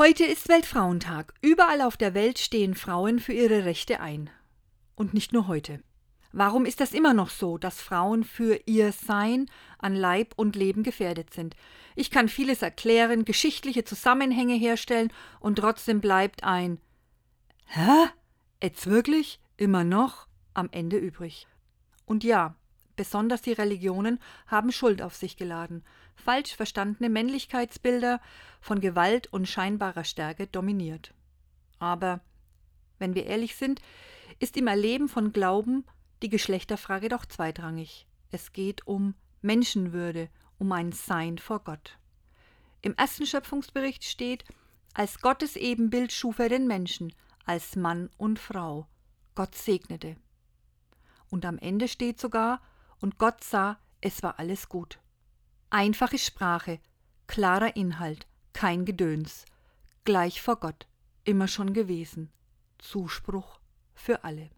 Heute ist Weltfrauentag. Überall auf der Welt stehen Frauen für ihre Rechte ein. Und nicht nur heute. Warum ist das immer noch so, dass Frauen für ihr Sein an Leib und Leben gefährdet sind? Ich kann vieles erklären, geschichtliche Zusammenhänge herstellen und trotzdem bleibt ein Hä? Jetzt wirklich? Immer noch? am Ende übrig. Und ja, besonders die Religionen haben Schuld auf sich geladen. Falsch verstandene Männlichkeitsbilder von Gewalt und scheinbarer Stärke dominiert. Aber, wenn wir ehrlich sind, ist im Erleben von Glauben die Geschlechterfrage doch zweitrangig. Es geht um Menschenwürde, um ein Sein vor Gott. Im ersten Schöpfungsbericht steht, als Gottes Ebenbild schuf er den Menschen, als Mann und Frau. Gott segnete. Und am Ende steht sogar, und Gott sah, es war alles gut. Einfache Sprache, klarer Inhalt, kein Gedöns, gleich vor Gott, immer schon gewesen. Zuspruch für alle.